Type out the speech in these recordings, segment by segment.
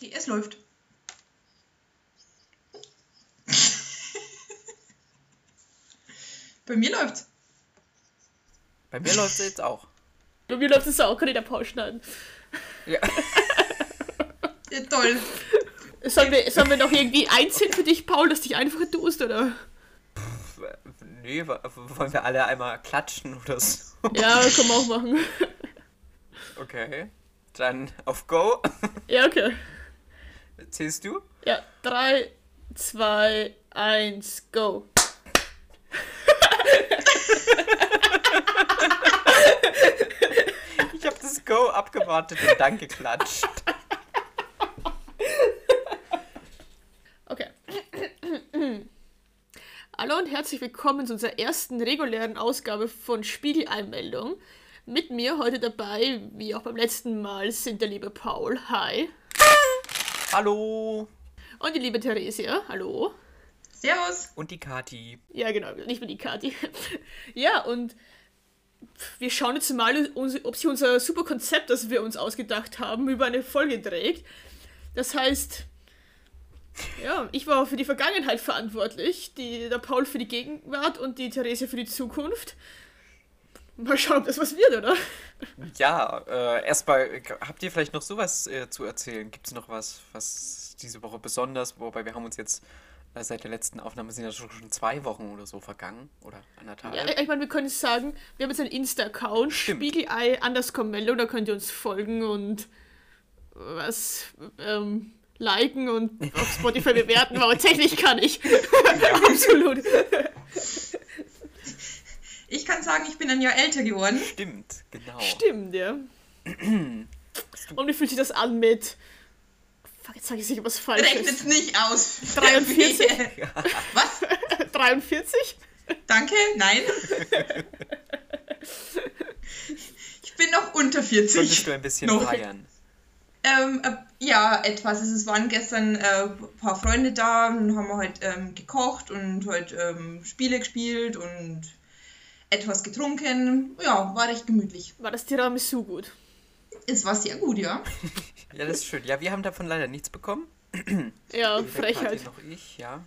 Okay, es läuft. Bei mir läuft's. Bei mir läuft es jetzt auch. Bei mir läuft es auch, kann ich da Paul schneiden. Ja. Ja, toll. Sollen wir, sollen wir noch irgendwie einzeln für dich, Paul, dass dich einfach tust, oder? nee, wo- wollen wir alle einmal klatschen oder so? Ja, können wir auch machen. Okay. Dann auf Go. Ja, okay. Zählst du? Ja, 3, 2, 1, go. Ich habe das Go abgewartet und dann geklatscht. Okay. Hallo und herzlich willkommen zu unserer ersten regulären Ausgabe von Spiegeleinmeldung. Mit mir heute dabei, wie auch beim letzten Mal, sind der liebe Paul, hi. Hallo. Und die liebe Theresia, hallo. Servus. Und die Kati. Ja, genau, nicht mehr die Kati. ja, und wir schauen jetzt mal, ob sich unser super Konzept, das wir uns ausgedacht haben, über eine Folge trägt. Das heißt, ja, ich war für die Vergangenheit verantwortlich, die, der Paul für die Gegenwart und die Theresia für die Zukunft. Mal schauen, ob das was wird, oder? Ja, äh, erstmal, habt ihr vielleicht noch sowas äh, zu erzählen? Gibt es noch was, was diese Woche besonders, wobei wir haben uns jetzt äh, seit der letzten Aufnahme sind ja schon schon zwei Wochen oder so vergangen oder anderthalb. Ja, ich meine, wir können sagen, wir haben jetzt einen Insta-Account. Spiegelei underscore Mello, da könnt ihr uns folgen und was ähm, liken und auf Spotify bewerten, aber tatsächlich kann ich. Absolut. Ich kann sagen, ich bin ein Jahr älter geworden. Stimmt, genau. Stimmt, ja. Und wie fühlt sich das an mit. Fuck, jetzt sage ich sicher was Rechnet's Falsches. nicht aus. 43? Was? 43? Danke? Nein. Ich bin noch unter 40. Konntest du ein bisschen Noch. feiern? Ähm, äh, ja, etwas. Also, es waren gestern äh, ein paar Freunde da und haben wir heute ähm, gekocht und heute ähm, Spiele gespielt und etwas getrunken. Ja, war recht gemütlich. War das Tiramisu gut? Es war sehr gut, ja. Ja, das ist schön. Ja, wir haben davon leider nichts bekommen. Ja, Frechheit. noch ich, ja.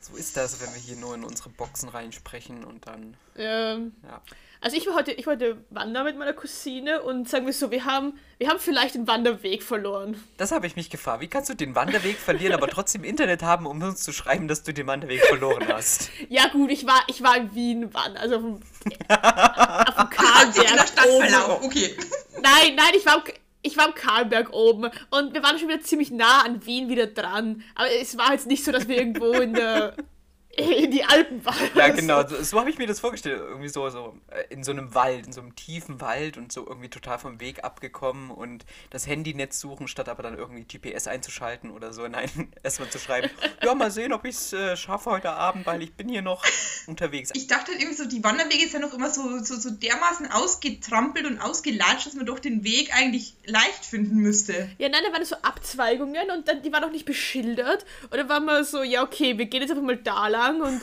So ist das, wenn wir hier nur in unsere Boxen reinsprechen und dann, Ähm, ja. Also ich war heute, ich war heute wandern mit meiner Cousine und sagen wir so, wir haben, wir haben vielleicht den Wanderweg verloren. Das habe ich mich gefragt. Wie kannst du den Wanderweg verlieren, aber trotzdem Internet haben, um uns zu schreiben, dass du den Wanderweg verloren hast? Ja gut, ich war, ich war in Wien wandern, also auf dem, auf dem Karlberg Stadt oben. verlaufen. Okay. Nein, nein, ich war, ich war am Karlberg oben und wir waren schon wieder ziemlich nah an Wien wieder dran. Aber es war jetzt nicht so, dass wir irgendwo in der in die Alpen waren. Ja, genau, So. so, habe ich mir das vorgestellt. Irgendwie so, so äh, in so einem Wald, in so einem tiefen Wald und so irgendwie total vom Weg abgekommen und das Handynetz suchen, statt aber dann irgendwie GPS einzuschalten oder so. Nein, erstmal zu schreiben, ja, mal sehen, ob ich es äh, schaffe heute Abend, weil ich bin hier noch unterwegs. Ich dachte halt irgendwie so, die Wanderwege sind noch immer so, so, so dermaßen ausgetrampelt und ausgelatscht, dass man doch den Weg eigentlich leicht finden müsste. Ja, nein, da waren so Abzweigungen und dann, die waren auch nicht beschildert. Und dann waren wir so, ja, okay, wir gehen jetzt einfach mal da lang und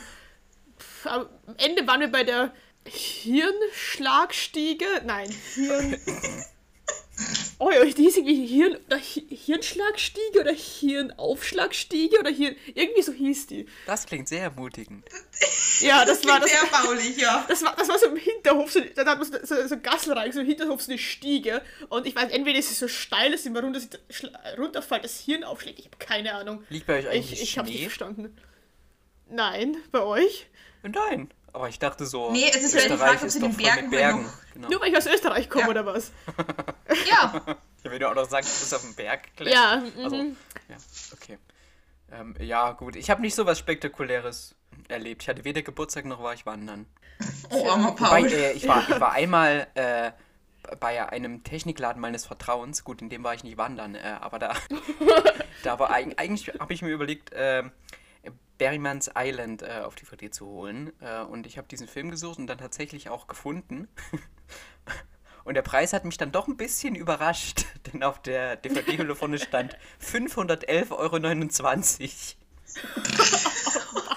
pff, am Ende waren wir bei der Hirnschlagstiege. Nein, Hirn. Oh ja, die hieß irgendwie Hirn, oder Hi- Hirnschlagstiege oder Hirnaufschlagstiege oder Hirn. Irgendwie so hieß die. Das klingt sehr ermutigend. Ja, das, war das. Sehr baulich, ja. Das war, das war so im Hinterhof, so, da hat man so, so, so Gassel rein, so im Hinterhof so eine Stiege. Und ich weiß, entweder ist es so steil, dass immer runter, runterfällt, das Hirn aufschlägt. Ich habe keine Ahnung. Liegt bei euch eigentlich Ich, ich habe nicht verstanden. Nein, bei euch? Nein, aber ich dachte so, Nee, es ist vielleicht die Österreich Frage, ob ist sie den Bergen Bergen. noch- Genau. Nur weil ich aus Österreich komme Ja. oder was? Ja, Ja, wenn du auch noch sagst, du bist auf dem Berg klettern. Ja, mhm. Also, ja, okay. Ähm, ja, gut. Ich habe nicht so was Spektakuläres erlebt. Ich hatte weder Geburtstag noch war ich wandern. oh, armer Wobei, Paul. äh, ich, war, ich war einmal äh, bei einem Technikladen meines Vertrauens. Gut, in dem war ich nicht wandern, äh, aber da, da war eig- eigentlich, habe ich mir überlegt, äh, Berryman's Island äh, auf DVD zu holen. Äh, und ich habe diesen Film gesucht und dann tatsächlich auch gefunden. Und der Preis hat mich dann doch ein bisschen überrascht, denn auf der DVD-Hülle vorne stand 511,29 Euro.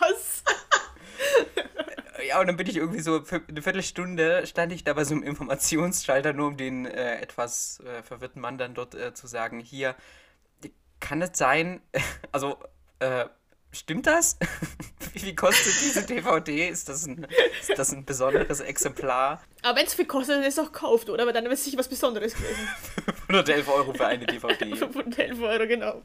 Was? Ja, und dann bin ich irgendwie so eine Viertelstunde stand ich da bei so einem Informationsschalter, nur um den äh, etwas äh, verwirrten Mann dann dort äh, zu sagen, hier, kann es sein, also, äh, stimmt das? Wie viel kostet diese DVD? Ist das ein, ist das ein besonderes Exemplar? Aber wenn es viel kostet, dann ist es auch gekauft, oder? Aber dann ist es sicher was Besonderes gewesen. 111 Euro für eine DVD. 511 Euro, genau.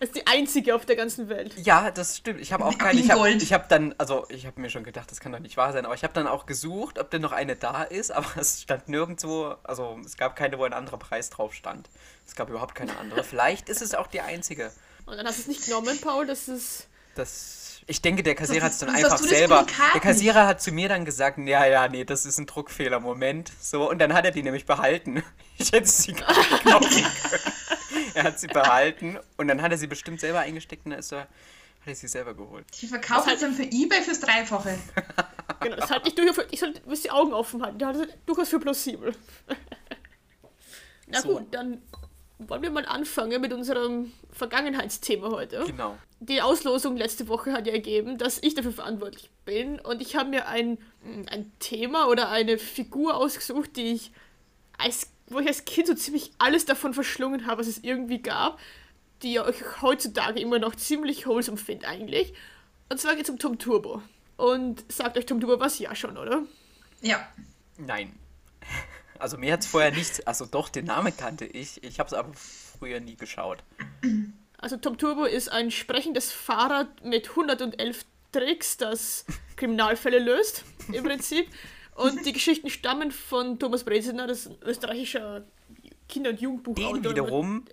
Das ist die einzige auf der ganzen Welt. Ja, das stimmt. Ich habe auch keine. Ich habe hab dann, also ich habe mir schon gedacht, das kann doch nicht wahr sein, aber ich habe dann auch gesucht, ob denn noch eine da ist, aber es stand nirgendwo, also es gab keine, wo ein anderer Preis drauf stand. Es gab überhaupt keine andere. Vielleicht ist es auch die einzige. Und dann hast du es nicht genommen, Paul, das ist. Das. Ich denke, der Kassierer hat es dann einfach selber. Der Kassierer hat zu mir dann gesagt, ja, ja, nee, das ist ein Druckfehler, Moment. So, und dann hat er die nämlich behalten. Ich hätte sie gar nicht kaufen können. er hat sie behalten und dann hat er sie bestimmt selber eingesteckt und dann ist er, hat er sie selber geholt. Die verkaufen es dann für Ebay fürs Dreifache. genau, das halte ich durch, ich sollte die Augen offen halten. Das halte durchaus für plausibel. Na so. gut, dann wollen wir mal anfangen mit unserem Vergangenheitsthema heute. Genau. Die Auslosung letzte Woche hat ja ergeben, dass ich dafür verantwortlich bin und ich habe mir ein, ein Thema oder eine Figur ausgesucht, die ich als wo ich als Kind so ziemlich alles davon verschlungen habe, was es irgendwie gab, die ich heutzutage immer noch ziemlich wholesome finde eigentlich. Und zwar geht es um Tom Turbo. Und sagt euch Tom Turbo was? Ja schon, oder? Ja. Nein. Also mir hat es vorher nichts, also doch, den Namen kannte ich. Ich habe es aber früher nie geschaut. Also Tom Turbo ist ein sprechendes Fahrrad mit 111 Tricks, das Kriminalfälle löst, im Prinzip. Und die Geschichten stammen von Thomas Breziner, das ist ein österreichischer Kinder- und Jugendbuchautor. Den wiederum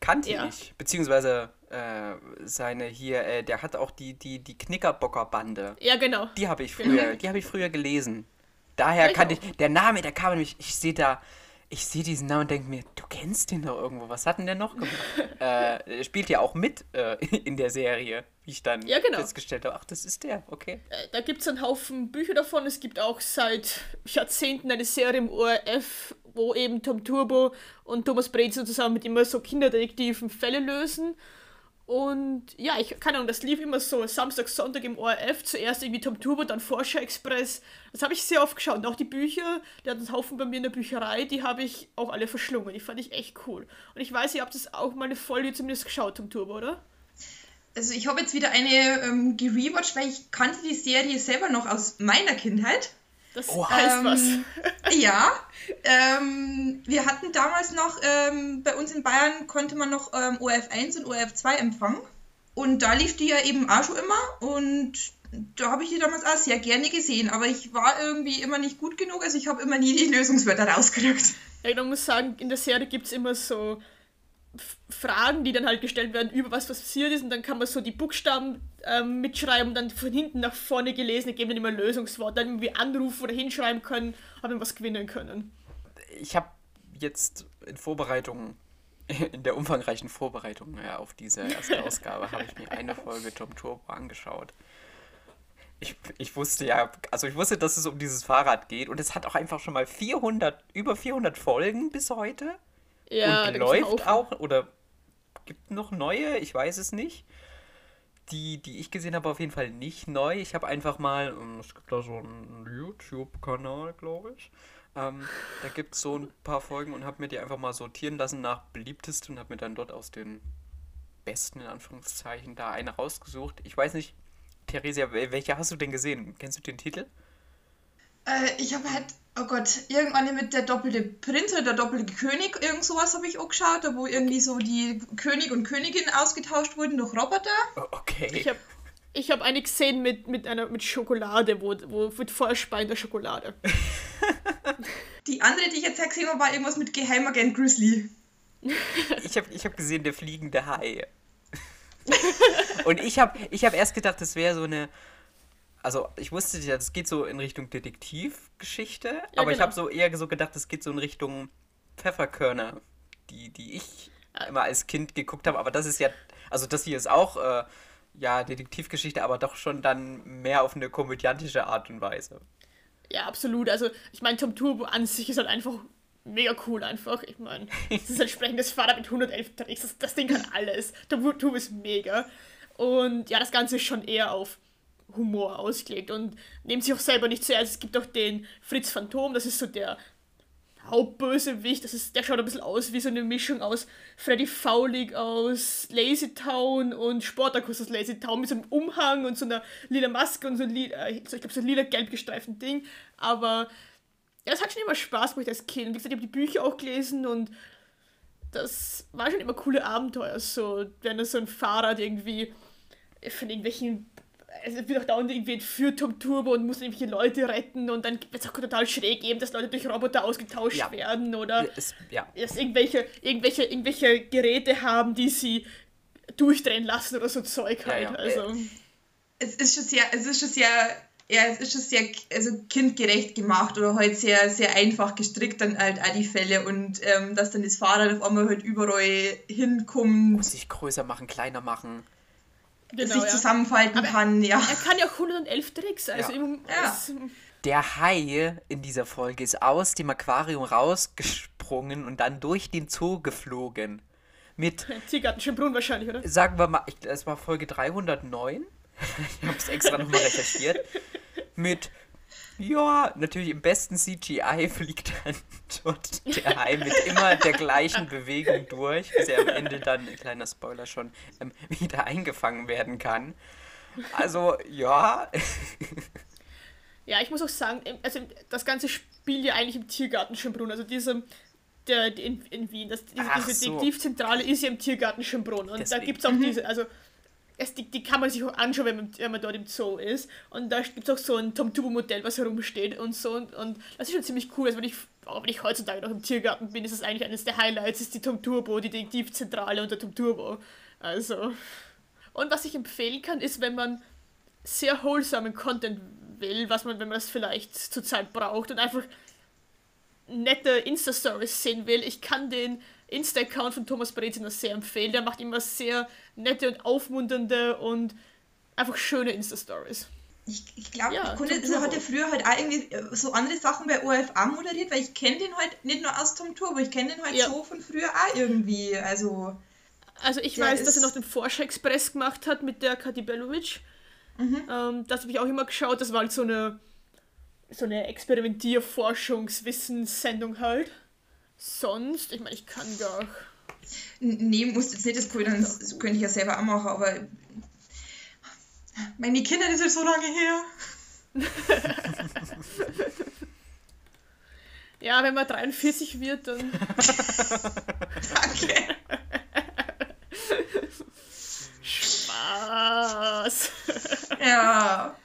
kannte ja. ich, beziehungsweise äh, seine hier, äh, der hat auch die, die, die Knickerbocker-Bande. Ja, genau. Die habe ich früher, die habe ich früher gelesen. Daher kannte ich, der Name, der kam nämlich, ich sehe da, ich sehe diesen Namen und denke mir, du kennst den doch irgendwo. Was hat denn der noch gemacht? äh, spielt ja auch mit äh, in der Serie, wie ich dann ja, genau. festgestellt habe. Ach, das ist der, okay. Äh, da gibt es einen Haufen Bücher davon. Es gibt auch seit Jahrzehnten eine Serie im ORF, wo eben Tom Turbo und Thomas Brezel zusammen mit immer so Kinderdetektiven Fälle lösen. Und ja, ich keine Ahnung, das lief immer so Samstag, Sonntag im ORF. Zuerst irgendwie Tom Turbo, dann Forscher Express. Das habe ich sehr oft geschaut. Und auch die Bücher, die hatten einen Haufen bei mir in der Bücherei, die habe ich auch alle verschlungen. Die fand ich echt cool. Und ich weiß, ihr habt das auch mal eine Folge zumindest geschaut, Tom Turbo, oder? Also ich habe jetzt wieder eine ähm, gerewatcht, weil ich kannte die Serie selber noch aus meiner Kindheit. Das oh, heißt ähm, was. ja. Ähm, wir hatten damals noch, ähm, bei uns in Bayern konnte man noch ähm, ORF1 und ORF2 empfangen. Und da lief die ja eben auch schon immer. Und da habe ich die damals auch sehr gerne gesehen. Aber ich war irgendwie immer nicht gut genug. Also ich habe immer nie die Lösungswörter rausgekriegt. Ja, man muss sagen, in der Serie gibt es immer so Fragen, die dann halt gestellt werden über was passiert ist und dann kann man so die Buchstaben ähm, mitschreiben und dann von hinten nach vorne gelesen, geben dann immer Lösungswort, dann irgendwie anrufen oder hinschreiben können, haben was gewinnen können. Ich habe jetzt in Vorbereitung, in der umfangreichen Vorbereitung ja, auf diese erste Ausgabe, habe ich mir eine Folge Tom Turbo angeschaut. Ich, ich wusste ja, also ich wusste, dass es um dieses Fahrrad geht und es hat auch einfach schon mal 400, über 400 Folgen bis heute. Ja, und läuft auch oder gibt noch neue, ich weiß es nicht. Die, die ich gesehen habe, auf jeden Fall nicht neu. Ich habe einfach mal, ähm, es gibt da so einen YouTube-Kanal, glaube ich. Ähm, da gibt es so ein paar Folgen und habe mir die einfach mal sortieren lassen nach beliebtesten und habe mir dann dort aus den besten, in Anführungszeichen, da eine rausgesucht. Ich weiß nicht, Theresia, welche hast du denn gesehen? Kennst du den Titel? Äh, ich habe halt, oh Gott, irgendwann mit der doppelte Prinz oder der doppelte König, irgend sowas habe ich auch geschaut, da wo irgendwie so die König und Königin ausgetauscht wurden durch Roboter. Oh, okay. Ich habe ich hab eine gesehen mit, mit einer mit Schokolade, wo, wo mit vollspeiender Schokolade. die andere, die ich jetzt gesehen habe, war irgendwas mit Geheimagent Grizzly. ich habe ich hab gesehen, der fliegende Hai. und ich habe ich hab erst gedacht, das wäre so eine also ich wusste ja, das geht so in Richtung Detektivgeschichte, ja, aber genau. ich habe so eher so gedacht, das geht so in Richtung Pfefferkörner, die, die ich ja. immer als Kind geguckt habe. Aber das ist ja, also das hier ist auch äh, ja Detektivgeschichte, aber doch schon dann mehr auf eine komödiantische Art und Weise. Ja, absolut. Also ich meine, Tom Turbo an sich ist halt einfach mega cool einfach. Ich meine, das ist entsprechend das Fahrrad mit 111 Tricks. Das, das Ding kann alles. Tom Turbo ist mega. Und ja, das Ganze ist schon eher auf Humor ausgelegt und nehmen sich auch selber nicht sehr. Also es gibt auch den Fritz Phantom, das ist so der Hauptbösewicht, das ist, der schaut ein bisschen aus wie so eine Mischung aus Freddy Foulig aus Lazy Town und Sportacus aus Lazy Town mit so einem Umhang und so einer lila Maske und so, ein lila, äh, ich glaube so lila-gelb gestreiften Ding. Aber ja, es hat schon immer Spaß gemacht als Kind. Wie gesagt, ich habe die Bücher auch gelesen und das war schon immer coole Abenteuer. So, wenn er so ein Fahrrad irgendwie von irgendwelchen es wird auch dauernd irgendwie entführt Tom Turbo und muss irgendwelche Leute retten und dann wird es auch total schräg eben, dass Leute durch Roboter ausgetauscht ja. werden oder es, ja. dass irgendwelche, irgendwelche, irgendwelche Geräte haben, die sie durchdrehen lassen oder so Zeug halt. Ja, also. Es ist schon sehr, es ist schon sehr, ja, es ist schon sehr also kindgerecht gemacht oder halt sehr, sehr einfach gestrickt dann halt auch die Fälle und ähm, dass dann das Fahrrad auf einmal halt überall hinkommt. Muss sich größer machen, kleiner machen genau, sich ja. zusammenfalten Aber kann, ja. Er kann ja auch 111 Tricks, also ja. ja. Der Hai in dieser Folge ist aus dem Aquarium rausgesprungen und dann durch den Zoo geflogen. Mit. Tiergarten Brunn wahrscheinlich, oder? Sagen wir mal, es war Folge 309. ich habe es extra nochmal recherchiert. Mit ja, natürlich im besten CGI fliegt dann dort der Hai mit immer der gleichen Bewegung durch, bis er am Ende dann, kleiner Spoiler schon, ähm, wieder eingefangen werden kann. Also, ja. ja, ich muss auch sagen, also das Ganze spielt ja eigentlich im Tiergarten Schönbrunn. Also diese, der, in, in Wien, das, diese, diese so. Detektivzentrale ist ja im Tiergarten Schönbrunn. Und Deswegen. da gibt es auch mhm. diese, also es, die, die kann man sich auch anschauen, wenn man, wenn man dort im Zoo ist. Und da gibt es auch so ein Tom Turbo-Modell, was herumsteht und so. Und, und das ist schon ziemlich cool. Also wenn ich, auch wenn ich heutzutage noch im Tiergarten bin, ist das eigentlich eines der Highlights, ist die Tom Turbo, die Detektivzentrale und der Tom Turbo. Also. Und was ich empfehlen kann, ist, wenn man sehr wholesamen Content will, was man, wenn man das vielleicht zurzeit braucht und einfach nette Insta-Stories sehen will, ich kann den Insta-Account von Thomas Breziner sehr empfehlen. Der macht immer sehr nette und aufmunternde und einfach schöne Insta-Stories. Ich, ich glaube, ja, Kunde also hat ja früher halt auch irgendwie äh, so andere Sachen bei OFA moderiert, weil ich kenne den halt nicht nur aus Tom Tour, aber ich kenne den halt ja. so von früher auch irgendwie. Also, also ich weiß, dass er noch den Forscher Express gemacht hat mit der Kati Belovic. Mhm. Ähm, das habe ich auch immer geschaut. Das war halt so eine, so eine Experimentier-Forschungswissenssendung halt. Sonst, ich meine, ich kann gar Nee, muss jetzt nicht das Ködern, das könnte ich ja selber auch machen, aber meine Kinder, das ist so lange her. ja, wenn man 43 wird, dann. Danke. Spaß. Ja.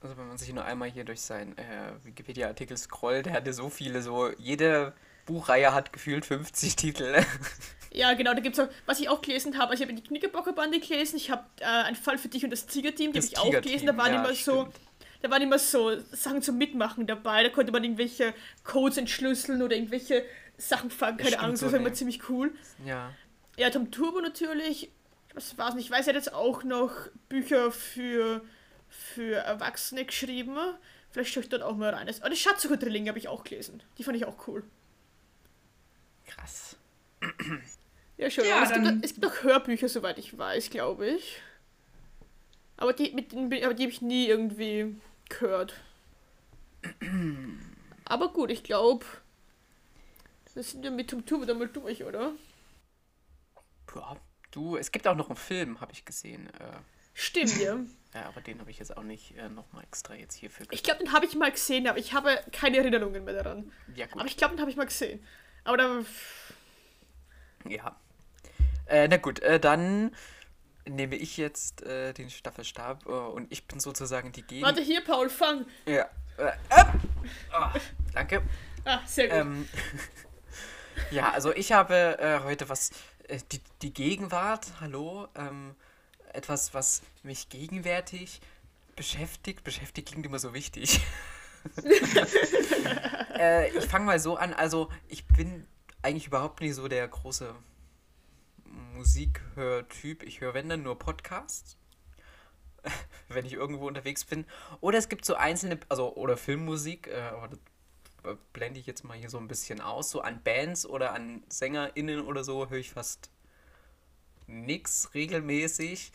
Also wenn man sich nur einmal hier durch seinen äh, Wikipedia-Artikel scrollt, der hatte so viele, so jede Buchreihe hat gefühlt 50 Titel. Ja, genau, da gibt es auch, was ich auch gelesen habe, also ich habe die Knickerbockerbande gelesen, ich habe äh, einen Fall für dich und das Tigerteam, die habe ich auch gelesen, da waren ja, immer so, da waren immer so Sachen zum Mitmachen dabei, da konnte man irgendwelche Codes entschlüsseln oder irgendwelche Sachen fangen, keine Ahnung, so, das war immer ziemlich cool. Ja. Ja, Tom Turbo natürlich, was war's nicht, ich weiß, er hat jetzt auch noch Bücher für, für Erwachsene geschrieben, vielleicht schaue ich dort auch mal rein. Aber die Schatzsucher-Drillinge habe ich auch gelesen, die fand ich auch cool. Krass. Ja, schon. Ja, es, gibt, es gibt auch Hörbücher, soweit ich weiß, glaube ich. Aber die, mit aber die habe ich nie irgendwie gehört. aber gut, ich glaube, das sind wir mit Tom Turbo dann mal durch, oder? Ja, du, es gibt auch noch einen Film, habe ich gesehen. Äh, Stimmt, ja. ja, aber den habe ich jetzt auch nicht äh, nochmal extra jetzt hierfür Ich glaube, den habe ich mal gesehen, aber ich habe keine Erinnerungen mehr daran. Ja, gut. Aber ich glaube, den habe ich mal gesehen. Aber da. Ja, äh, na gut, äh, dann nehme ich jetzt äh, den Staffelstab äh, und ich bin sozusagen die Gegend. Warte hier, Paul, fang! Ja. Oh, danke. Ah, sehr gut. Ähm, ja, also ich habe äh, heute was, die, die Gegenwart, hallo, ähm, etwas, was mich gegenwärtig beschäftigt. Beschäftigt klingt immer so wichtig. ich fange mal so an, also ich bin eigentlich überhaupt nicht so der große Musikhörtyp. Ich höre, wenn dann nur Podcasts, wenn ich irgendwo unterwegs bin. Oder es gibt so einzelne, also, oder Filmmusik, äh, aber das blende ich jetzt mal hier so ein bisschen aus. So an Bands oder an SängerInnen oder so höre ich fast nichts regelmäßig.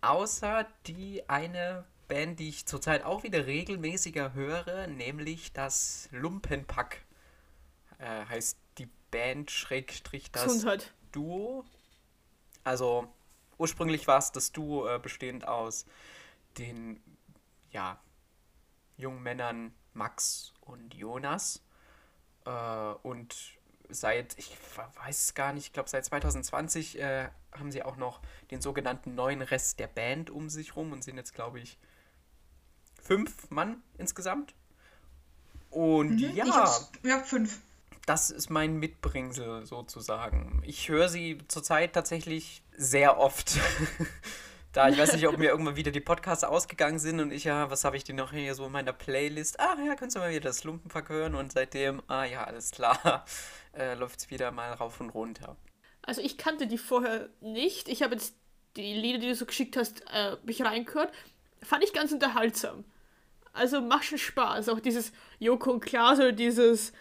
Außer die eine Band, die ich zurzeit auch wieder regelmäßiger höre, nämlich das Lumpenpack. äh, heißt die Band Schrägstrich das Gesundheit. Duo. Also ursprünglich war es das Duo äh, bestehend aus den ja, jungen Männern Max und Jonas. Äh, und seit, ich weiß es gar nicht, ich glaube seit 2020 äh, haben sie auch noch den sogenannten neuen Rest der Band um sich rum und sind jetzt, glaube ich, fünf Mann insgesamt. Und Mhm, ja, Ich hab's, ja, fünf. das ist mein Mitbringsel sozusagen. Ich höre sie zurzeit tatsächlich sehr oft. da ich weiß nicht, ob mir irgendwann wieder die Podcasts ausgegangen sind und ich, ja, was habe ich denn noch hier so in meiner Playlist? Ah ja, kannst du mal wieder das Lumpenpack hören und seitdem, ah ja, alles klar, äh, läuft es wieder mal rauf und runter. Also ich kannte die vorher nicht. Ich habe jetzt die Lieder, die du so geschickt hast, äh, mich reingehört. Fand ich ganz unterhaltsam. Also macht schon Spaß. Auch dieses Joko und Klaas oder dieses,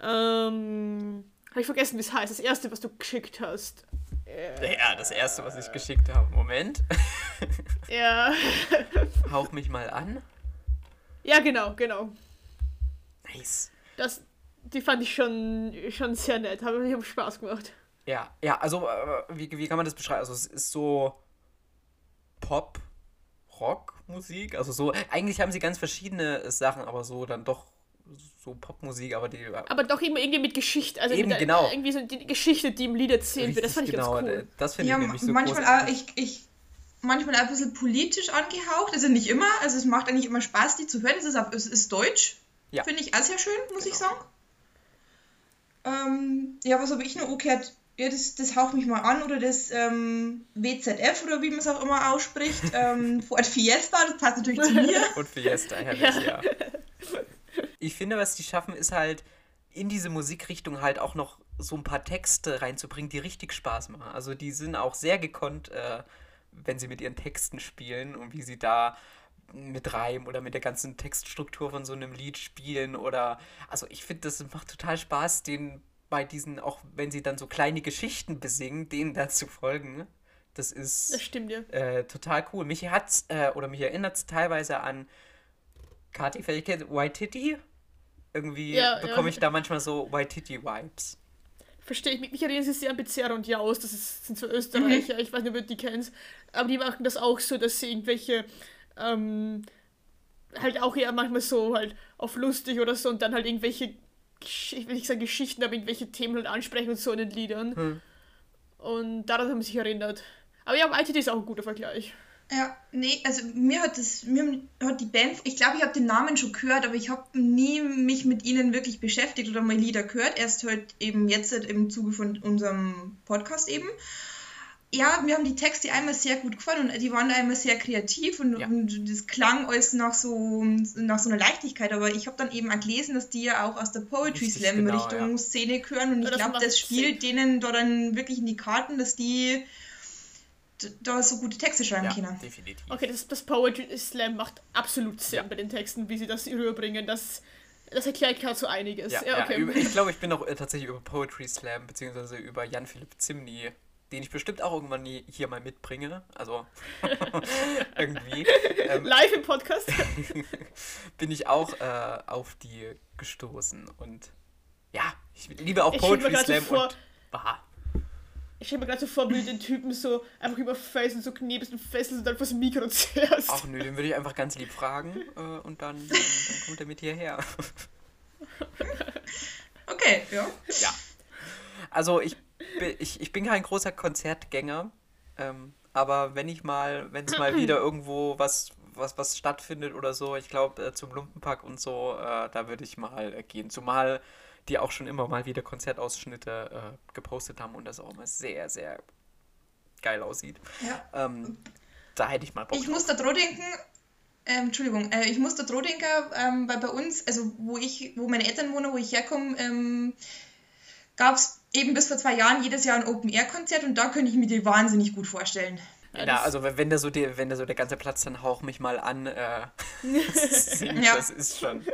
ähm, habe ich vergessen, wie es heißt. Das erste, was du geschickt hast. Ja, das erste, was ich geschickt habe. Moment, Ja. hauch mich mal an. ja, genau, genau. Nice. Das, die fand ich schon, schon sehr nett. Habe mir Spaß gemacht. Ja, ja, also äh, wie, wie kann man das beschreiben? Also es ist so Pop, Rock, Musik. Also so, eigentlich haben sie ganz verschiedene Sachen, aber so dann doch so Popmusik, aber die. Aber doch immer irgendwie mit Geschichte. Also Eben, mit genau. irgendwie so die Geschichte, die im Lied erzählt wird. Das fand ich genau, ganz cool. äh, Das finde ich Ja, nämlich so manchmal großartig. auch, ich, ich, manchmal auch ein bisschen politisch angehaucht. Also nicht immer. Also es macht eigentlich immer Spaß, die zu hören. Es ist, auch, es ist deutsch. Ja. Finde ich auch sehr schön, muss ich Genau. sagen. Ähm, ja, was habe ich noch angehört? Ja, das, das haucht mich mal an. Oder das ähm, WZF oder wie man es auch immer ausspricht. ähm, Ford Fiesta, das passt natürlich zu mir. Und Fiesta, herrlich, ja. Ich finde, was die schaffen, ist halt in diese Musikrichtung halt auch noch so ein paar Texte reinzubringen, die richtig Spaß machen. Also die sind auch sehr gekonnt, äh, wenn sie mit ihren Texten spielen und wie sie da mit Reim oder mit der ganzen Textstruktur von so einem Lied spielen oder also ich finde, das macht total Spaß, den bei diesen, auch wenn sie dann so kleine Geschichten besingen, denen da zu folgen. Das ist Das stimmt, ja. äh, total cool. Mich hat's, äh, oder mich erinnert es teilweise an Kati Felke Waititi. Irgendwie Ja, bekomme ja. ich da manchmal so Waititi-Vibes. Verstehe ich. Mich mich erinnern sie sehr an Bezerra und Jaus. Das ist, sind so Österreicher. Mhm. Ich weiß nicht, ob du die kennst. Aber die machen das auch so, dass sie irgendwelche. Ähm, halt auch eher manchmal so halt auf lustig oder so und dann halt irgendwelche. Ich will nicht sagen Geschichten, aber irgendwelche Themen halt ansprechen und so in den Liedern. Hm. Und daran haben sie sich erinnert. Aber ja, ITT ist auch ein guter Vergleich. Ja, nee, also mir hat das, mir hat die Band, ich glaube, ich habe den Namen schon gehört, aber ich habe nie mich mit ihnen wirklich beschäftigt oder mal Lieder gehört. Erst halt eben jetzt im Zuge von unserem Podcast eben. Ja, mir haben die Texte einmal sehr gut gefallen und die waren einmal sehr kreativ und, Ja. und das klang alles nach so, nach so einer Leichtigkeit. Aber ich habe dann eben auch gelesen, dass die ja auch aus der Poetry Slam genau, Richtung ja. Szene gehören und Ja, ich glaube, das spielt denen da dann wirklich in die Karten, dass die da so gute Texte schreiben Ja, können. definitiv. Okay, das, das Poetry Slam macht absolut Sinn Ja. bei den Texten, wie sie das rüberbringen. Das, das erklärt gerade so einiges. Ja, Ja, ja, okay. über, ich glaube, ich bin auch äh, tatsächlich über Poetry Slam, beziehungsweise über Jan-Philipp Zimny, den ich bestimmt auch irgendwann hier mal mitbringe. Also irgendwie. Ähm, Live im Podcast. bin ich auch äh, auf die gestoßen. Und ja, ich liebe auch Poetry grad so Slam vor- und bah, Ich stelle mir gerade so vor, wie du den Typen so einfach über Felsen so knebst und fesselst und dann vors Mikro zerrst. Ach nö, den würde ich einfach ganz lieb fragen äh, und dann, dann, dann kommt er mit hierher. Okay, ja. ja. Also ich, bi- ich, ich bin kein großer Konzertgänger, ähm, aber wenn ich mal, wenn es mal wieder irgendwo was, was, was stattfindet oder so, ich glaube äh, zum Lumpenpack und so, äh, da würde ich mal äh, gehen. Zumal die auch schon immer mal wieder Konzertausschnitte äh, gepostet haben und das auch immer sehr, sehr geil aussieht. ja. Ähm, da hätte ich mal Bock Ich drauf. muss da dran denken, ähm, Entschuldigung, äh, ich muss da dran denken, ähm, weil bei uns, also wo ich, wo meine Eltern wohnen, wo ich herkomme, ähm, gab es eben bis vor zwei Jahren jedes Jahr ein Open-Air-Konzert und da könnte ich mir die wahnsinnig gut vorstellen. Ja, Ja, das- also wenn da so die, wenn da so der ganze Platz dann hauch mich mal an äh, singt, Ja. das ist schon.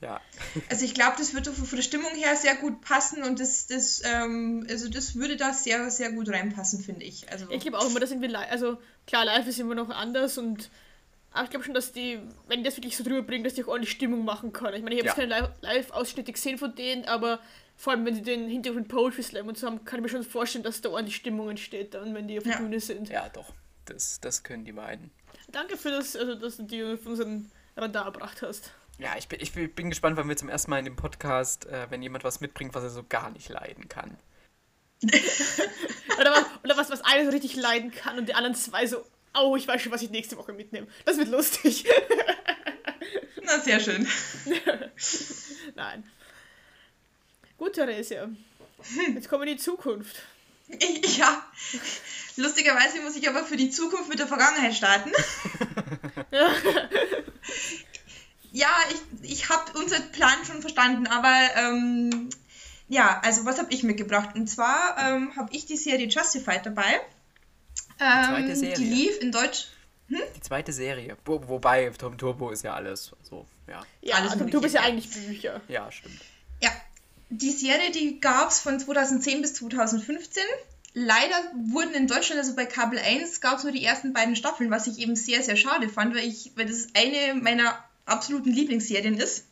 Ja. Also ich glaube, das würde von der Stimmung her sehr gut passen und das, das, ähm, also das würde da sehr, sehr gut reinpassen, finde ich. Also Ich glaube auch immer, dass irgendwie live, also klar, live ist immer noch anders und Aber ich glaube schon, dass die, wenn die das wirklich so drüber bringen, dass die auch ordentlich Stimmung machen können. Ich meine, ich habe Ja. jetzt keine Live- Live-Ausschnitte gesehen von denen, aber vor allem, wenn sie den Hintergrund Poetry Slam und so haben, kann ich mir schon vorstellen, dass da ordentlich Stimmung entsteht dann, wenn die auf der Ja. Bühne sind. Ja, doch. Das, das können die beiden. Danke für das, also dass du die auf unseren Radar gebracht hast. Ja, ich bin, ich bin bin gespannt, wann wir zum ersten Mal in dem Podcast, äh, wenn jemand was mitbringt, was er so gar nicht leiden kann. Oder was, oder was, was einer so richtig leiden kann und die anderen zwei so, oh, ich weiß schon, was ich nächste Woche mitnehme. Das wird lustig. Na, sehr schön. Nein. Gut, Theresia. Jetzt kommen wir in die Zukunft. Ja. Lustigerweise muss ich aber für die Zukunft mit der Vergangenheit starten. ja, ich, ich habe unseren Plan schon verstanden, aber ähm, ja, also was habe ich mitgebracht? Und zwar ähm, habe ich die Serie Justified dabei. Ähm, zweite Serie. Die lief in Deutsch. Die zweite Serie. Wo, wobei, Tom Turbo ist ja alles so, ja. Ja, Alles du Mögliche, bist ja ja. eigentlich Bücher. Ja, stimmt. Ja, die Serie, die gab es von 2010 bis 2015. Leider wurden in Deutschland, also bei Kabel 1, gab es nur die ersten beiden Staffeln, was ich eben sehr, sehr schade fand, weil, ich, weil das eine meiner absoluten Lieblingsserien ist.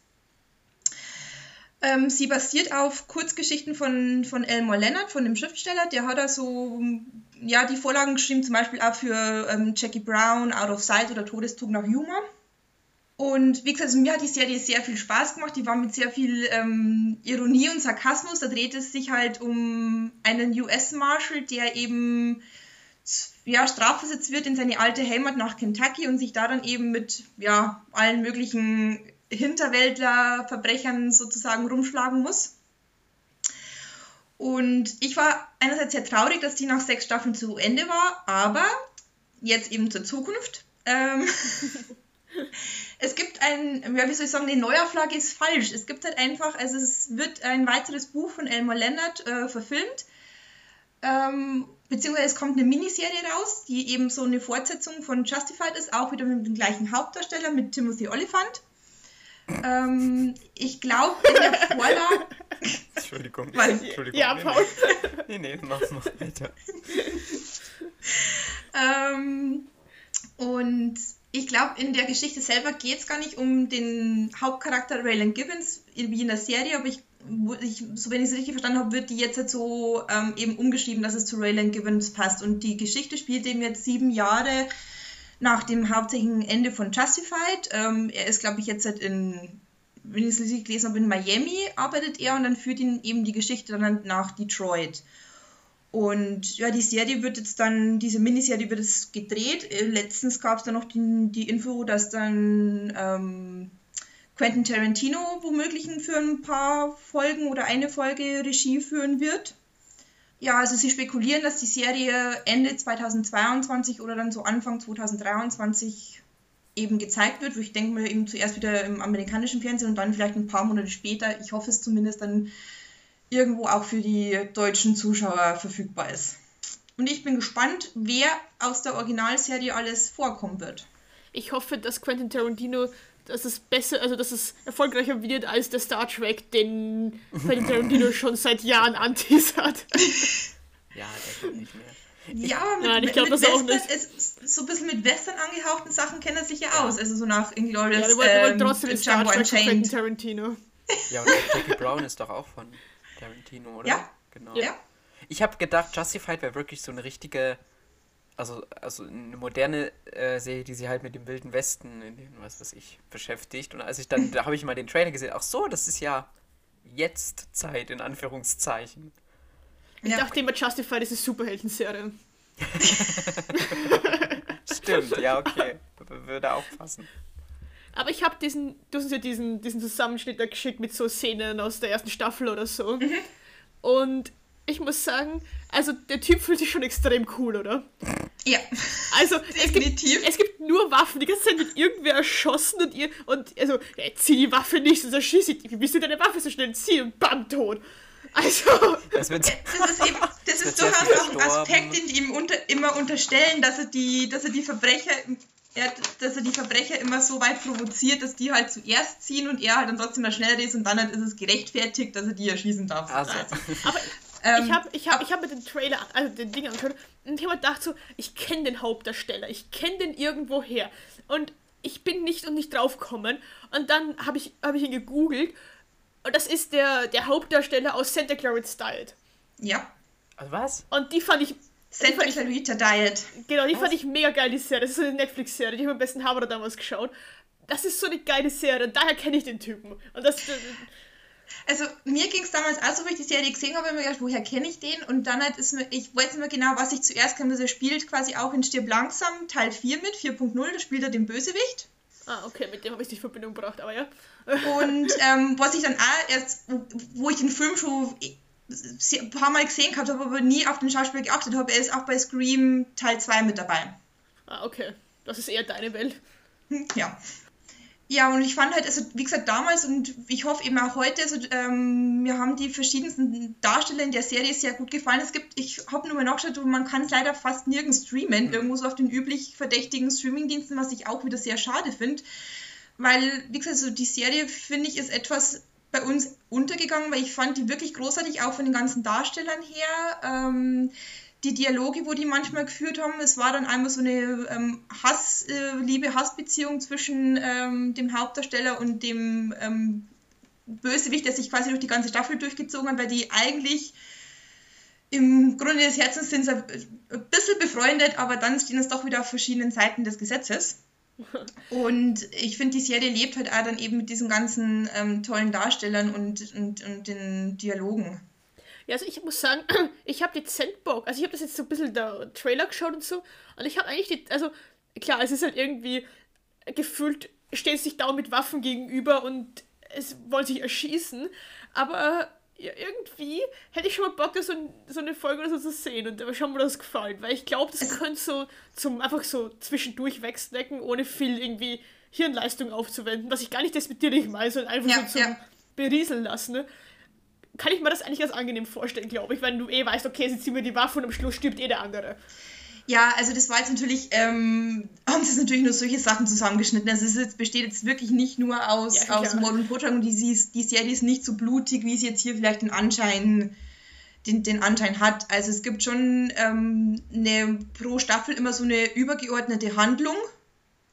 Ähm, sie basiert auf Kurzgeschichten von, von Elmore Leonard, von dem Schriftsteller. Der hat also ja, die Vorlagen geschrieben, zum Beispiel auch für ähm, Jackie Brown, Out of Sight oder Todeszug nach Yuma. Und wie gesagt, also mir hat die Serie sehr viel Spaß gemacht. Die war mit sehr viel ähm, Ironie und Sarkasmus. Da dreht es sich halt um einen US-Marshal, der eben ja, strafversetzt wird in seine alte Heimat nach Kentucky und sich da dann eben mit ja, allen möglichen Hinterwäldler-Verbrechern sozusagen rumschlagen muss. Und ich war einerseits sehr traurig, dass die nach sechs Staffeln zu Ende war, aber jetzt eben zur Zukunft. Ähm, es gibt ein, ja, wie soll ich sagen, die Neuauflage ist falsch. Es gibt halt einfach, also es wird ein weiteres Buch von Elmore Leonard äh, verfilmt. Ähm, beziehungsweise es kommt eine Miniserie raus, die eben so eine Fortsetzung von Justified ist, auch wieder mit dem gleichen Hauptdarsteller, mit Timothy Oliphant. Ähm, ich glaube, in der Vorlage. Entschuldigung. Was? Entschuldigung. Ja, nee, Paul. Nee, nee, mach, mach weiter. Ähm, und ich glaube, in der Geschichte selber geht es gar nicht um den Hauptcharakter Raylan Gibbons, wie in der Serie, aber ich, ich so wenn ich es richtig verstanden habe, wird die jetzt halt so ähm, eben umgeschrieben, dass es zu Raylan Gibbons passt. Und die Geschichte spielt eben jetzt sieben Jahre nach dem hauptsächlichen Ende von Justified. Ähm, er ist, glaube ich, jetzt halt in, wenn ich es richtig gelesen habe, in Miami arbeitet er und dann führt ihn eben die Geschichte dann nach Detroit. Und ja, die Serie wird jetzt dann, diese Miniserie wird jetzt gedreht. Äh, Letztens gab es dann noch die, die Info, dass dann ähm, Quentin Tarantino womöglich für ein paar Folgen oder eine Folge Regie führen wird. Ja, also sie spekulieren, dass die Serie Ende 2022 oder dann so Anfang 2023 eben gezeigt wird. Ich denke mal eben zuerst wieder im amerikanischen Fernsehen und dann vielleicht ein paar Monate später, ich hoffe es zumindest, dann irgendwo auch für die deutschen Zuschauer verfügbar ist. Und ich bin gespannt, wer aus der Originalserie alles vorkommen wird. Ich hoffe, dass Quentin Tarantino, dass es besser, also dass es erfolgreicher wird als der Star Trek, den Quentin Tarantino schon seit Jahren anteasert. Ja, der geht nicht mehr. Ja, mit, Nein, ich mit, glaub, mit das auch Western, nicht. ist, so ein bisschen mit Western angehauchten Sachen kennt er sich ja aus. Also so nach Inglourious Ja, wir wollten ähm, trotzdem den Star Trek von Quentin. Tarantino. Ja, und Jackie Brown ist doch auch von Tarantino, oder? Ja. Genau. Ja. Ich habe gedacht, Justified wäre wirklich so eine richtige, also, also eine moderne äh, Serie, die sich halt mit dem Wilden Westen in den, was weiß ich, beschäftigt. Und als ich dann, da habe ich mal den Trailer gesehen, ach so, das ist ja jetzt Zeit, in Anführungszeichen. Ich Ja. dachte immer, Justified ist eine Superhelden-Serie. Stimmt, ja, okay. W- Würde auch passen. Aber ich habe diesen, du hast uns ja diesen, diesen Zusammenschnitt da geschickt mit so Szenen aus der ersten Staffel oder so. Mhm. Und ich muss sagen, also der Typ fühlt sich schon extrem cool, oder? Ja, Also es gibt, definitiv. es gibt nur Waffen, die ganze Zeit wird irgendwer erschossen und ihr und also ja, zieh die Waffe nicht, sonst erschieße ich dich. Wie willst du deine Waffe so schnell ziehen und bam, tot. Also, Das wird, Das ist eben, das ist durchaus auch ein. Aspekt, den die ihm unter, immer unterstellen, dass er die, dass er die Verbrecher, ja, dass er die Verbrecher immer so weit provoziert, dass die halt zuerst ziehen und er halt dann trotzdem mal schneller ist und dann halt ist es gerechtfertigt, dass er die erschießen darf. also, aber Ähm, ich habe ich hab, ich hab mir den Trailer, also den Ding angeschaut und ich habe mir gedacht so, ich kenne den Hauptdarsteller, ich kenne den irgendwo her. Und ich bin nicht und nicht draufgekommen. Und dann habe ich, hab ich ihn gegoogelt. Und das ist der, der Hauptdarsteller aus Santa Clarita Diet. Ja. Also was? Und die fand ich. Santa Clarita Diet. Genau, die was? fand ich mega geil, die Serie. Das ist so eine Netflix-Serie, die habe ich am besten Havre damals geschaut. Das ist so eine geile Serie, und daher kenne ich den Typen. Und das. Also mir ging es damals auch so, wo ich die Serie gesehen habe, mir gedacht, woher kenne ich den? Und dann halt ist mir, ich weiß nicht mehr genau, was ich zuerst kenne. Also er spielt quasi auch in Stirb langsam Teil 4 mit, 4.0, da spielt er den Bösewicht. Ah, okay, mit dem habe ich die Verbindung gebracht, aber ja. Und ähm, was ich dann auch erst, wo ich den Film schon ein paar Mal gesehen gehabt habe, aber nie auf den Schauspieler geachtet habe, er ist auch bei Scream Teil 2 mit dabei. Ah, okay. Das ist eher deine Welt. Ja. Ja, und ich fand halt, also wie gesagt, damals und ich hoffe eben auch heute, also ähm, mir haben die verschiedensten Darsteller in der Serie sehr gut gefallen. Es gibt, ich habe nur mal nachgeschaut, man kann es leider fast nirgends streamen, mhm. irgendwo so auf den üblich verdächtigen Streamingdiensten, was ich auch wieder sehr schade finde. Weil, wie gesagt, also die Serie, finde ich, ist etwas bei uns untergegangen, weil ich fand die wirklich großartig, auch von den ganzen Darstellern her. Ähm, die Dialoge, wo die manchmal geführt haben, es war dann einmal so eine ähm, Hass, äh, Liebe-Hass-Beziehung zwischen ähm, dem Hauptdarsteller und dem ähm, Bösewicht, der sich quasi durch die ganze Staffel durchgezogen hat, weil die eigentlich im Grunde des Herzens sind sie ein bisschen befreundet, aber dann stehen es doch wieder auf verschiedenen Seiten des Gesetzes. Und ich finde, die Serie lebt halt auch dann eben mit diesen ganzen ähm, tollen Darstellern und, und, und den Dialogen. Ja, also ich muss sagen, ich habe dezent Bock. Also ich habe das jetzt so ein bisschen der Trailer geschaut und so. Und ich habe eigentlich, die, also klar, es ist halt irgendwie gefühlt, stehen sich da mit Waffen gegenüber und es wollen sich erschießen. Aber ja, irgendwie hätte ich schon mal Bock, so, so eine Folge oder so zu sehen und aber schon mal das gefallen. Weil ich glaube, das könnte so zum einfach so zwischendurch wegsnacken, ohne viel irgendwie Hirnleistung aufzuwenden. Was ich gar nicht das mit dir nicht meine, sondern einfach ja, so zum ja. Berieseln lassen. Ne? Kann ich mir das eigentlich als angenehm vorstellen, glaube ich, wenn du eh weißt, okay, sie ziehen mir die Waffe und am Schluss stirbt eh der andere. Ja, also das war jetzt natürlich, ähm, haben sie natürlich nur solche Sachen zusammengeschnitten. Also es jetzt, besteht jetzt wirklich nicht nur aus, ja, aus Mord und Totschlag und die, die Serie ist nicht so blutig, wie sie jetzt hier vielleicht den Anschein, den, den Anschein hat. Also es gibt schon ähm, eine, pro Staffel immer so eine übergeordnete Handlung,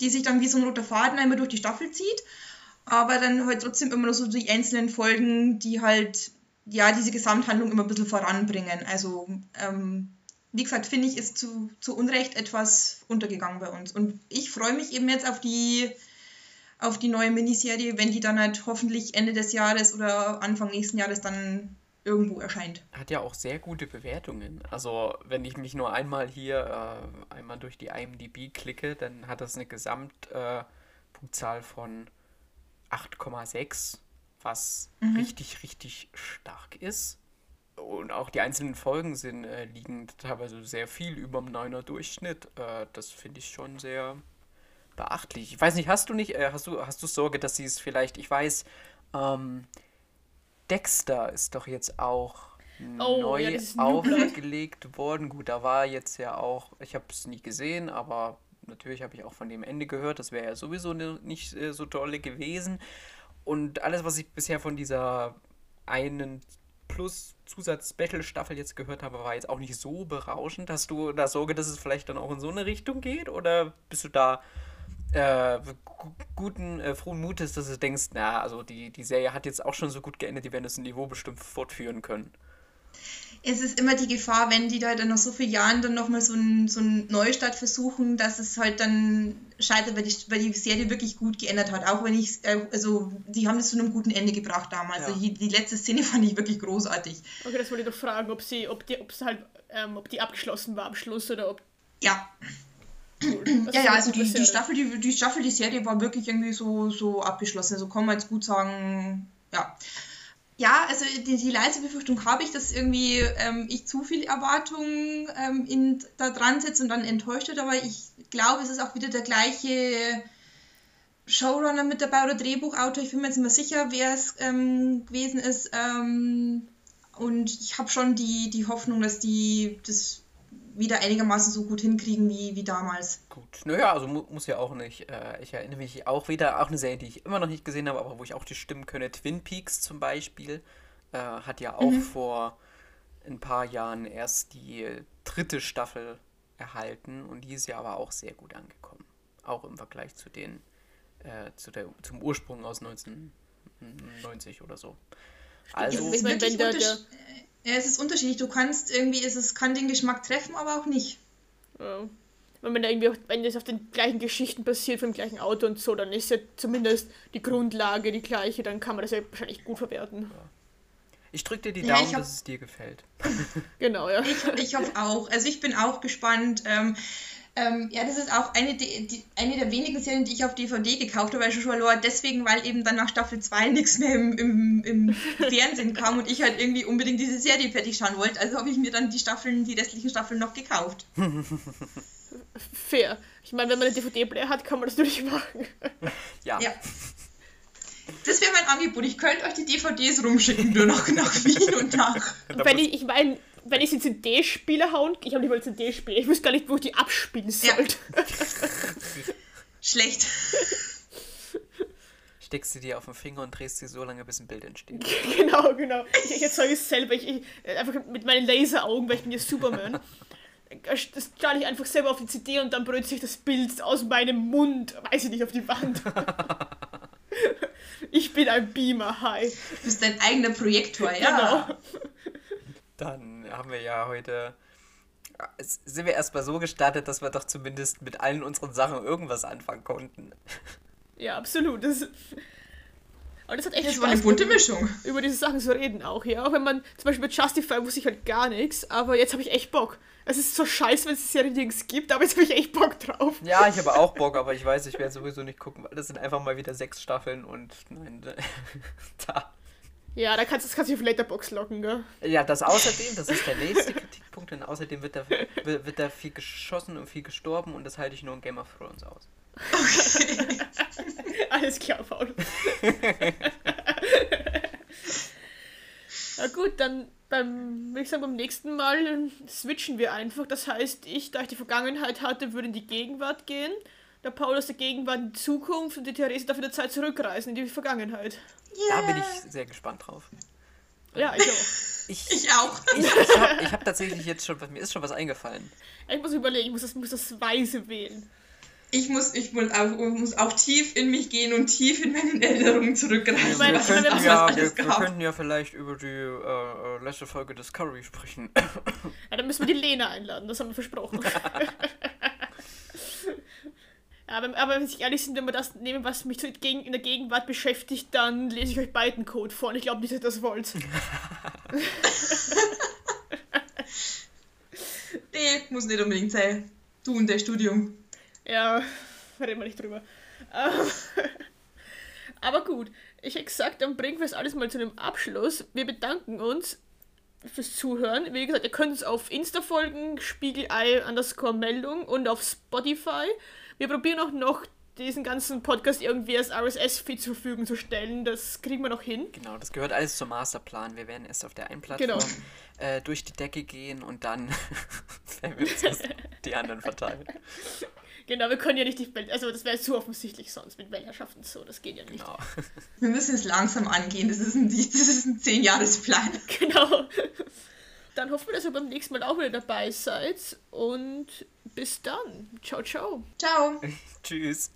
die sich dann wie so ein roter Faden einmal durch die Staffel zieht. Aber dann halt trotzdem immer nur so die einzelnen Folgen, die halt ja, diese Gesamthandlung immer ein bisschen voranbringen. Also, ähm, wie gesagt, finde ich, ist zu, zu Unrecht etwas untergegangen bei uns. Und ich freue mich eben jetzt auf die, auf die neue Miniserie, wenn die dann halt hoffentlich Ende des Jahres oder Anfang nächsten Jahres dann irgendwo erscheint. Hat ja auch sehr gute Bewertungen. Also wenn ich mich nur einmal hier äh, einmal durch die IMDb klicke, dann hat das eine Gesamtpunktzahl äh, von 8,6 was mhm. richtig, richtig stark ist. Und auch die einzelnen Folgen sind, äh, liegen teilweise sehr viel über dem 9er Durchschnitt. Äh, das finde ich schon sehr beachtlich. Ich weiß nicht, hast du nicht, äh, hast du, hast du Sorge, dass sie es vielleicht, ich weiß, ähm, Dexter ist doch jetzt auch oh, neu ja, aufgelegt worden. Gut, da war jetzt ja auch, ich habe es nie gesehen, aber natürlich habe ich auch von dem Ende gehört. Das wäre ja sowieso ne, nicht äh, so tolle gewesen. Und alles, was ich bisher von dieser einen plus Zusatz-Battle-Staffel jetzt gehört habe, war jetzt auch nicht so berauschend. Hast du da Sorge, dass es vielleicht dann auch in so eine Richtung geht? Oder bist du da äh, guten, äh, frohen Mutes, dass du denkst, na, also die, die Serie hat jetzt auch schon so gut geendet, die werden das Niveau bestimmt fortführen können? Es ist immer die Gefahr, wenn die da dann nach so vielen Jahren dann nochmal so einen so einen Neustart versuchen, dass es halt dann scheitert, weil die, weil die Serie wirklich gut geändert hat. Auch wenn ich, äh, also die haben das zu einem guten Ende gebracht damals. Ja. Also die, die, letzte Szene fand ich wirklich großartig. Okay, das wollte ich doch fragen, ob sie, ob die, ob es halt, ähm, ob die abgeschlossen war am Schluss oder ob. Ja. Cool. Ja, ja, also die, die Staffel, die, die Staffel, die Serie war wirklich irgendwie so, so abgeschlossen. Also kann man jetzt gut sagen, ja ja, also die, die leise Befürchtung habe ich, dass irgendwie ähm, ich zu viel Erwartung ähm, in, da dran setze und dann enttäuscht wird, aber ich glaube, es ist auch wieder der gleiche Showrunner mit dabei oder Drehbuchautor. Ich bin mir jetzt nicht mehr sicher, wer es ähm, gewesen ist. Ähm, und ich habe schon die, die Hoffnung, dass die das wieder einigermaßen so gut hinkriegen wie, wie damals. Gut, naja, also mu muss ja auch nicht. Äh, ich erinnere mich auch wieder, auch eine Serie, die ich immer noch nicht gesehen habe, aber wo ich auch die Stimmen könne. Twin Peaks zum Beispiel äh, hat ja auch mhm. vor ein paar Jahren erst die dritte Staffel erhalten und die ist ja aber auch sehr gut angekommen. Auch im Vergleich zu den äh, zu der, zum Ursprung aus 1990 oder so. Also, ich mein, wenn der, der ja, es ist unterschiedlich. Du kannst irgendwie, es ist, kann den Geschmack treffen, aber auch nicht. Ja. Wenn man da irgendwie auch, wenn das auf den gleichen Geschichten passiert, vom gleichen Auto und so, dann ist ja zumindest die Grundlage die gleiche, dann kann man das ja wahrscheinlich gut verwerten. Ja. Ich drücke dir die ja, Daumen, hab, dass es dir gefällt. genau, ja. Ich, ich hoffe auch. Also ich bin auch gespannt. Ähm, ähm, ja, das ist auch eine, die, die, eine der wenigen Serien, die ich auf DVD gekauft habe, weil Joshua Lore, deswegen, weil eben dann nach Staffel 2 nichts mehr im, im, im Fernsehen kam und ich halt irgendwie unbedingt diese Serie fertig schauen wollte. Also habe ich mir dann die Staffeln, die restlichen Staffeln noch gekauft. Fair. Ich meine, wenn man einen DVD-Player hat, kann man das natürlich machen. Ja. ja. Das wäre mein Angebot. Ich könnte euch die DVDs rumschicken, nur noch nach Wien und nach. Wenn ich, ich meine, wenn ich sie CD-Spieler hauen, ich habe nicht mal CD-Spieler, ich wüsste gar nicht, wo ich die abspielen sollte. Ja. Schlecht. Steckst sie dir auf den Finger und drehst sie so lange, bis ein Bild entsteht. Genau, genau. Ich, ich erzeuge es selber. Ich, ich, einfach mit meinen Laseraugen, weil ich bin ja Superman. Das strahle ich einfach selber auf die CD und dann brüllt sich das Bild aus meinem Mund, weiß ich nicht, auf die Wand. ich bin ein Beamer, hi. Du bist dein eigener Projektor, ja. Genau. Dann haben wir ja heute. Sind wir erstmal so gestartet, dass wir doch zumindest mit allen unseren Sachen irgendwas anfangen konnten. Ja, absolut. Das, aber das hat echt das Spaß war eine bunte Mischung. Über diese Sachen zu reden auch, ja. Auch wenn man, zum Beispiel mit Justify wusste ich halt gar nichts, aber jetzt habe ich echt Bock. Es ist so scheiße, wenn es Serie Dings gibt, aber jetzt habe ich echt Bock drauf. Ja, ich habe auch Bock, aber ich weiß, ich werde sowieso nicht gucken, weil das sind einfach mal wieder sechs Staffeln und nein, da. Ja, da kannst, das kannst du auf Letterbox locken, gell? Ja, das außerdem, das ist der nächste Kritikpunkt, denn außerdem wird da, wird da viel geschossen und viel gestorben und das halte ich nur in Game of Thrones aus. Okay. Alles klar, Paul. Na gut, dann beim, würde ich sagen, beim nächsten Mal switchen wir einfach. Das heißt, ich, da ich die Vergangenheit hatte, würde in die Gegenwart gehen. Der Paul aus der Gegenwart in die Zukunft und die Therese darf in der Zeit zurückreisen in die Vergangenheit. Yeah. Da bin ich sehr gespannt drauf. Ja, ich auch. Ich, ich auch. Ich, ich habe hab tatsächlich jetzt schon, mir ist schon was eingefallen. Ich muss überlegen, ich muss das, muss das Weise wählen. Ich muss, ich muss auch, muss auch tief in mich gehen und tief in meine Erinnerungen zurückgreifen. Wir, könnten ja, wir, wir könnten ja vielleicht über die äh, äh letzte Folge Discovery sprechen. Ja, dann müssen wir die Lena einladen, das haben wir versprochen. Aber, aber wenn ich ehrlich sind, wenn wir das nehmen, was mich in der Gegenwart beschäftigt, dann lese ich euch beiden Code vor und ich glaube nicht, dass ihr das wollt. nee, muss nicht unbedingt sein. Du und dein Studium. Ja, reden wir nicht drüber. aber gut, ich hätte gesagt, dann bringen wir es alles mal zu einem Abschluss. Wir bedanken uns fürs Zuhören. Wie gesagt, ihr könnt uns auf Insta folgen, Spiegelei underscore Meldung und auf Spotify. Wir probieren auch noch diesen ganzen Podcast irgendwie als RSS-Feed zur Verfügung zu stellen. Das kriegen wir noch hin. Genau, das gehört alles zum Masterplan. Wir werden erst auf der einen Plattform genau. äh, durch die Decke gehen und dann werden wir uns die anderen verteilen. Genau, wir können ja nicht die Welt, also das wäre zu offensichtlich sonst mit Weltherrschaften so, das geht ja nicht. Genau. Wir müssen es langsam angehen, das ist ein, das ist ein 10-Jahres-Plan. Genau. Dann hoffen wir, dass ihr beim nächsten Mal auch wieder dabei seid und bis dann. Ciao, ciao. Ciao. Tschüss.